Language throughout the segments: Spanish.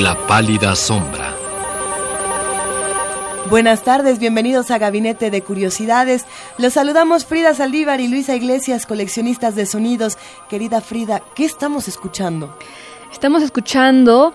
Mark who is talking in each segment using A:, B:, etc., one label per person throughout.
A: La pálida sombra.
B: Buenas tardes, bienvenidos a Gabinete de Curiosidades. Los saludamos Frida Saldívar y Luisa Iglesias, coleccionistas de sonidos. Querida Frida, ¿qué estamos escuchando?
C: Estamos escuchando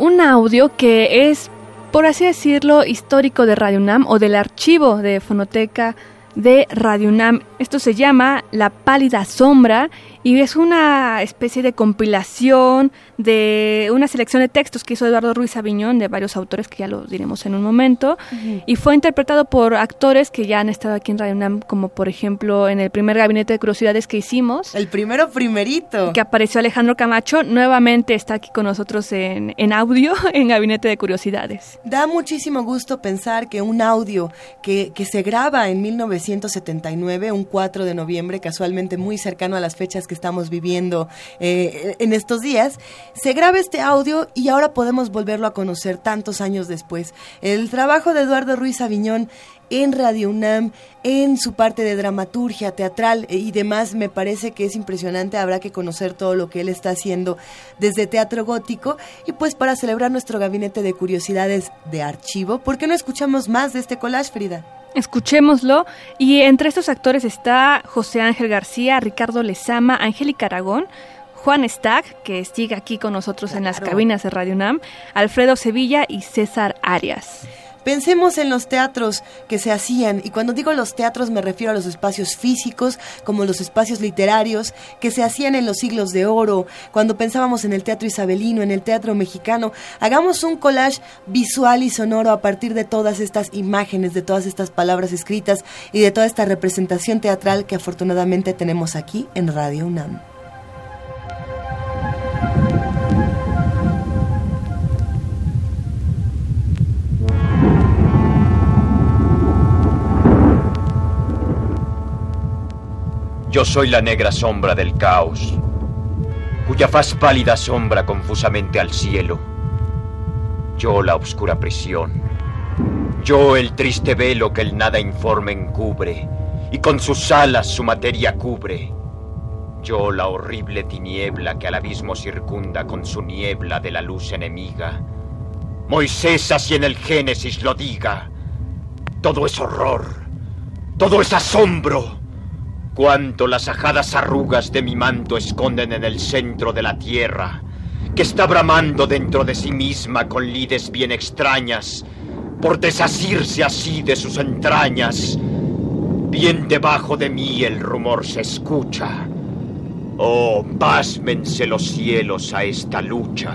C: un audio que es, por así decirlo, histórico de Radio UNAM o del archivo de fonoteca de Radio UNAM. Esto se llama La pálida sombra y es una especie de compilación de una selección de textos que hizo Eduardo Ruiz Aviñón de varios autores que ya lo diremos en un momento. Y fue interpretado por actores que ya han estado aquí en Radio UNAM como por ejemplo en el primer gabinete de curiosidades que hicimos.
B: El primero primerito.
C: que apareció Alejandro Camacho nuevamente está aquí con nosotros en, en audio en gabinete de curiosidades.
B: Da muchísimo gusto pensar que un audio que, que se graba en 1979, un 4 de noviembre, casualmente muy cercano a las fechas que estamos viviendo eh, en estos días, se graba este audio y ahora podemos volverlo a conocer tantos años después. El trabajo de Eduardo Ruiz Aviñón en Radio UNAM, en su parte de dramaturgia teatral eh, y demás, me parece que es impresionante, habrá que conocer todo lo que él está haciendo desde teatro gótico y pues para celebrar nuestro gabinete de curiosidades de archivo, ¿por qué no escuchamos más de este collage, Frida?
C: Escuchémoslo. Y entre estos actores está José Ángel García, Ricardo Lezama, Angélica Aragón, Juan Stack, que sigue aquí con nosotros en las cabinas de Radio UNAM, Alfredo Sevilla y César Arias.
B: Pensemos en los teatros que se hacían, y cuando digo los teatros me refiero a los espacios físicos, como los espacios literarios, que se hacían en los siglos de oro, cuando pensábamos en el teatro isabelino, en el teatro mexicano. Hagamos un collage visual y sonoro a partir de todas estas imágenes, de todas estas palabras escritas y de toda esta representación teatral que afortunadamente tenemos aquí en Radio UNAM.
D: Yo soy la negra sombra del caos, cuya faz pálida sombra confusamente al cielo. Yo la obscura prisión. Yo el triste velo que el nada informe encubre y con sus alas su materia cubre. Yo la horrible tiniebla que al abismo circunda con su niebla de la luz enemiga. Moisés así en el Génesis lo diga. Todo es horror, todo es asombro. Cuánto las ajadas arrugas de mi manto esconden en el centro de la tierra, que está bramando dentro de sí misma con lides bien extrañas, por desasirse así de sus entrañas. Bien debajo de mí el rumor se escucha. Oh, pásmense los cielos a esta lucha.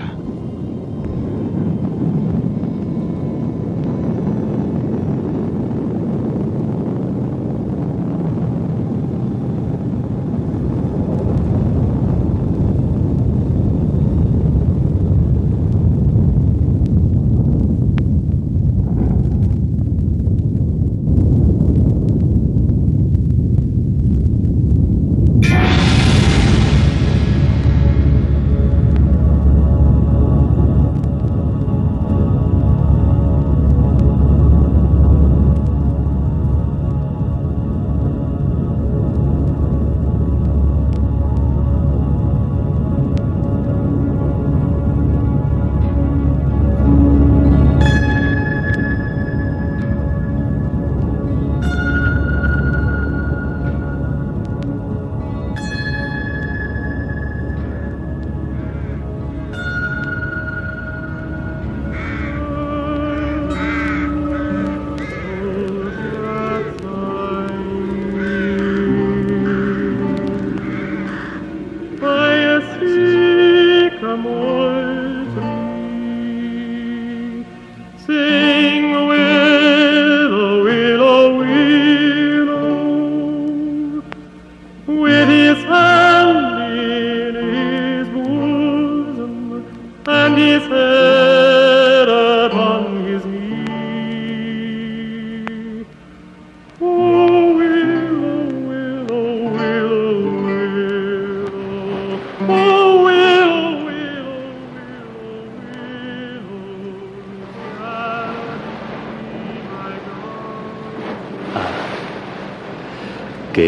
E: with his hand in his bosom and his head.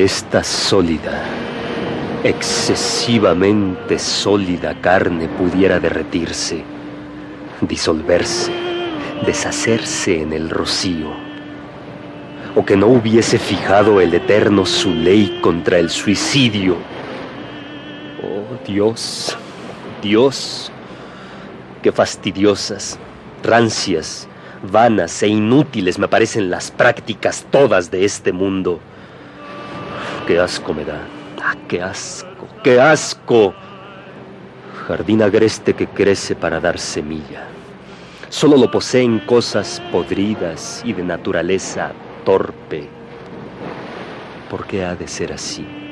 E: Esta sólida, excesivamente sólida carne pudiera derretirse, disolverse, deshacerse en el rocío, o que no hubiese fijado el Eterno su ley contra el suicidio. Oh Dios, Dios, qué fastidiosas, rancias, vanas e inútiles me parecen las prácticas todas de este mundo qué asco me da. Ah, qué asco, qué asco. Jardín agreste que crece para dar semilla. Solo lo poseen cosas podridas y de naturaleza torpe. ¿Por qué ha de ser así?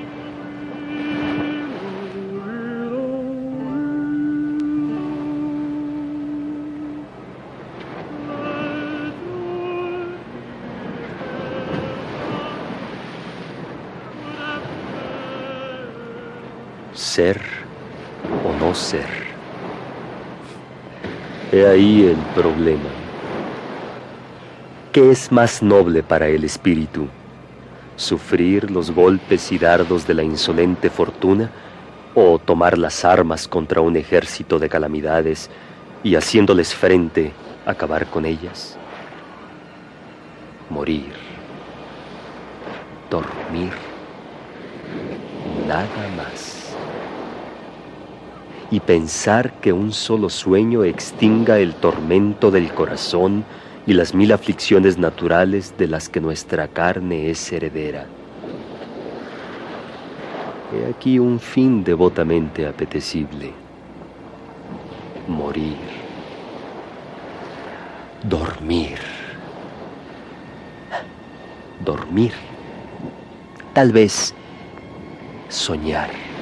E: Ser o no ser. He ahí el problema. ¿Qué es más noble para el espíritu? ¿Sufrir los golpes y dardos de la insolente fortuna o tomar las armas contra un ejército de calamidades y haciéndoles frente acabar con ellas? Morir. Dormir. Nada más y pensar que un solo sueño extinga el tormento del corazón y las mil aflicciones naturales de las que nuestra carne es heredera. He aquí un fin devotamente apetecible. Morir. Dormir. Dormir. Tal vez soñar.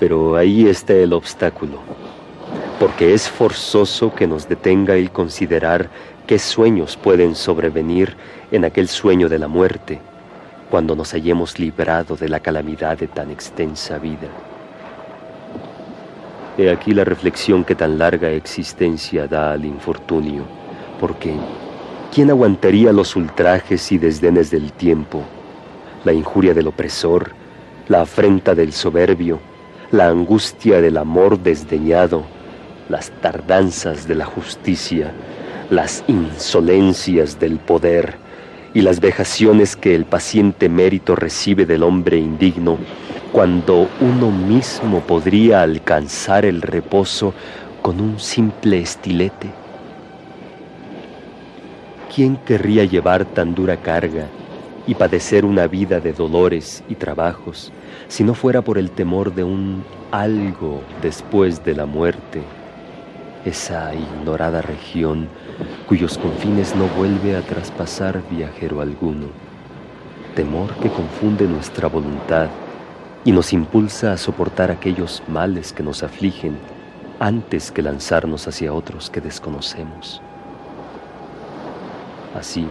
E: Pero ahí está el obstáculo, porque es forzoso que nos detenga el considerar qué sueños pueden sobrevenir en aquel sueño de la muerte, cuando nos hayamos librado de la calamidad de tan extensa vida. He aquí la reflexión que tan larga existencia da al infortunio, porque ¿quién aguantaría los ultrajes y desdenes del tiempo, la injuria del opresor, la afrenta del soberbio, la angustia del amor desdeñado, las tardanzas de la justicia, las insolencias del poder y las vejaciones que el paciente mérito recibe del hombre indigno, cuando uno mismo podría alcanzar el reposo con un simple estilete. ¿Quién querría llevar tan dura carga y padecer una vida de dolores y trabajos? si no fuera por el temor de un algo después de la muerte, esa ignorada región cuyos confines no vuelve a traspasar viajero alguno, temor que confunde nuestra voluntad y nos impulsa a soportar aquellos males que nos afligen antes que lanzarnos hacia otros que desconocemos. Así,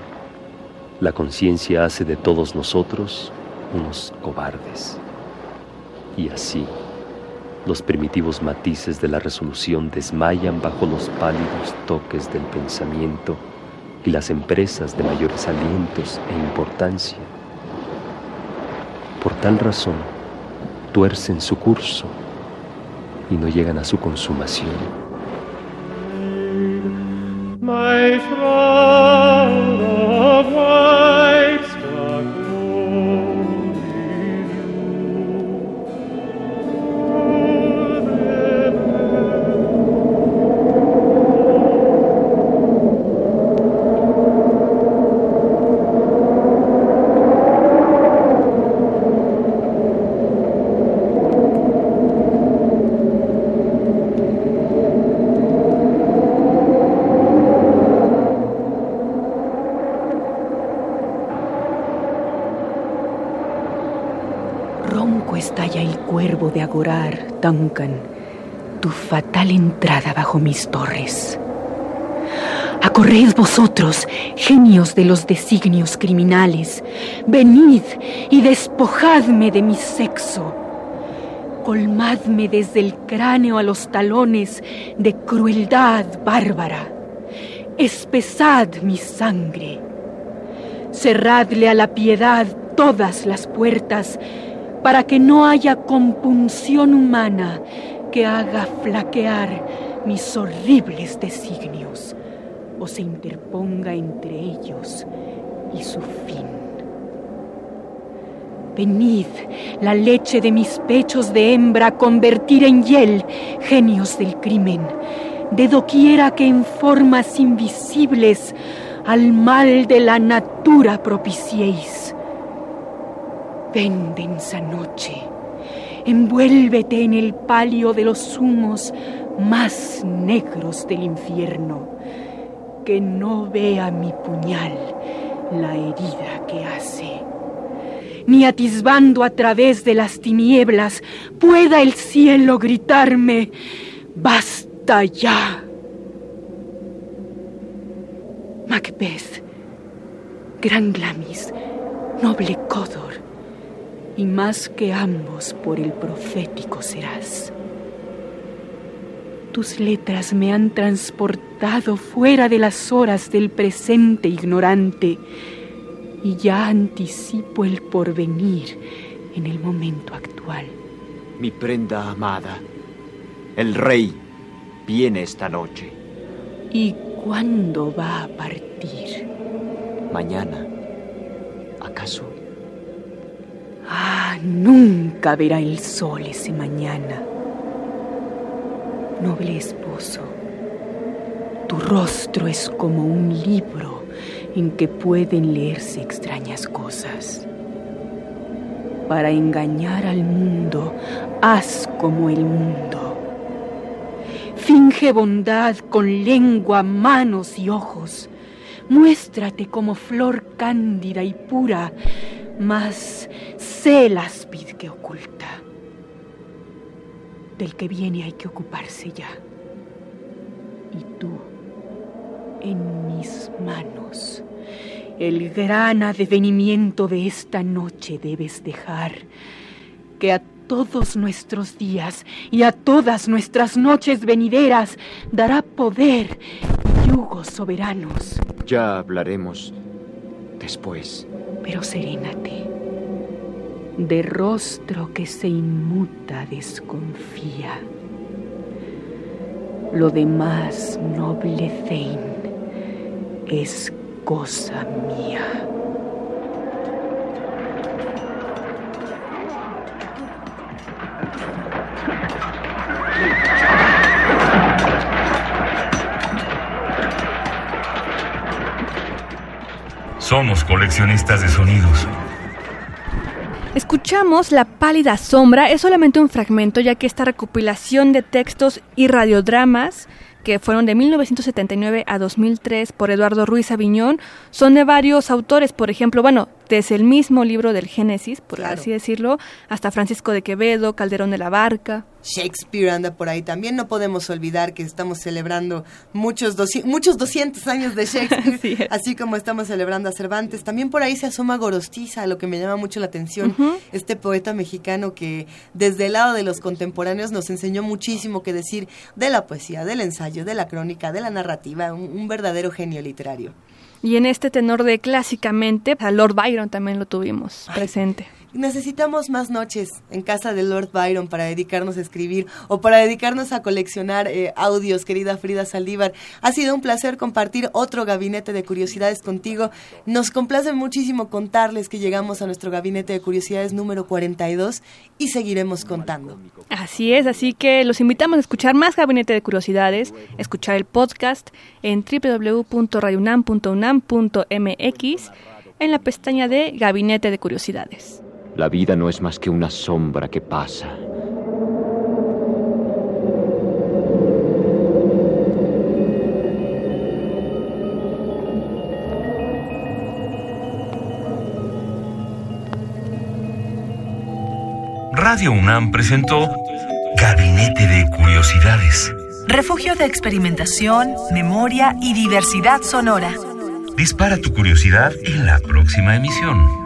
E: la conciencia hace de todos nosotros unos cobardes. Y así, los primitivos matices de la resolución desmayan bajo los pálidos toques del pensamiento y las empresas de mayores alientos e importancia. Por tal razón, tuercen su curso y no llegan a su consumación.
F: Estalla el cuervo de Agorar, Duncan, tu fatal entrada bajo mis torres. Acorred vosotros, genios de los designios criminales, venid y despojadme de mi sexo. Colmadme desde el cráneo a los talones de crueldad bárbara. Espesad mi sangre. Cerradle a la piedad todas las puertas para que no haya compunción humana que haga flaquear mis horribles designios o se interponga entre ellos y su fin. Venid la leche de mis pechos de hembra convertir en hiel, genios del crimen, de doquiera que en formas invisibles al mal de la natura propiciéis. Ven densa noche, envuélvete en el palio de los humos más negros del infierno que no vea mi puñal la herida que hace. Ni atisbando a través de las tinieblas pueda el cielo gritarme, basta ya. Macbeth, Gran Glamis, noble Codor, y más que ambos por el profético serás. Tus letras me han transportado fuera de las horas del presente ignorante y ya anticipo el porvenir en el momento actual.
D: Mi prenda amada, el rey viene esta noche.
F: ¿Y cuándo va a partir?
D: Mañana. ¿Acaso?
F: Nunca verá el sol ese mañana. Noble esposo, tu rostro es como un libro en que pueden leerse extrañas cosas. Para engañar al mundo, haz como el mundo. Finge bondad con lengua, manos y ojos. Muéstrate como flor cándida y pura, mas sé el áspid que oculta del que viene hay que ocuparse ya. Y tú, en mis manos, el gran advenimiento de esta noche debes dejar, que a todos nuestros días y a todas nuestras noches venideras dará poder y yugos soberanos.
D: Ya hablaremos después.
F: Pero serénate de rostro que se inmuta desconfía. Lo demás, noble Thane, es cosa mía.
G: Somos coleccionistas de sonidos.
C: Escuchamos La pálida sombra, es solamente un fragmento ya que esta recopilación de textos y radiodramas que fueron de 1979 a 2003 por Eduardo Ruiz Aviñón, son de varios autores, por ejemplo, bueno, desde el mismo libro del Génesis, por así decirlo, hasta Francisco de Quevedo, Calderón de la Barca.
B: Shakespeare anda por ahí también. No podemos olvidar que estamos celebrando muchos, muchos 200 años de Shakespeare, así, como estamos celebrando a Cervantes. También por ahí se asoma Gorostiza, lo que me llama mucho la atención. Este poeta mexicano que desde el lado de los contemporáneos nos enseñó muchísimo que decir de la poesía, del ensayo, de la crónica, de la narrativa. un verdadero genio literario.
C: Y en este tenor de clásicamente, a Lord Byron también lo tuvimos presente.
B: Necesitamos más noches en casa de Lord Byron para dedicarnos a escribir o para dedicarnos a coleccionar eh, audios, querida Frida Saldívar. Ha sido un placer compartir otro gabinete de curiosidades contigo. Nos complace muchísimo contarles que llegamos a nuestro gabinete de curiosidades número 42 y seguiremos contando.
C: Así es, así que los invitamos a escuchar más gabinete de curiosidades, escuchar el podcast en www.rayunam.unam.mx en la pestaña de Gabinete de Curiosidades.
D: La vida no es más que una sombra que pasa.
G: Radio UNAM presentó Gabinete de Curiosidades.
H: Refugio de experimentación, memoria y diversidad sonora.
G: Dispara tu curiosidad en la próxima emisión.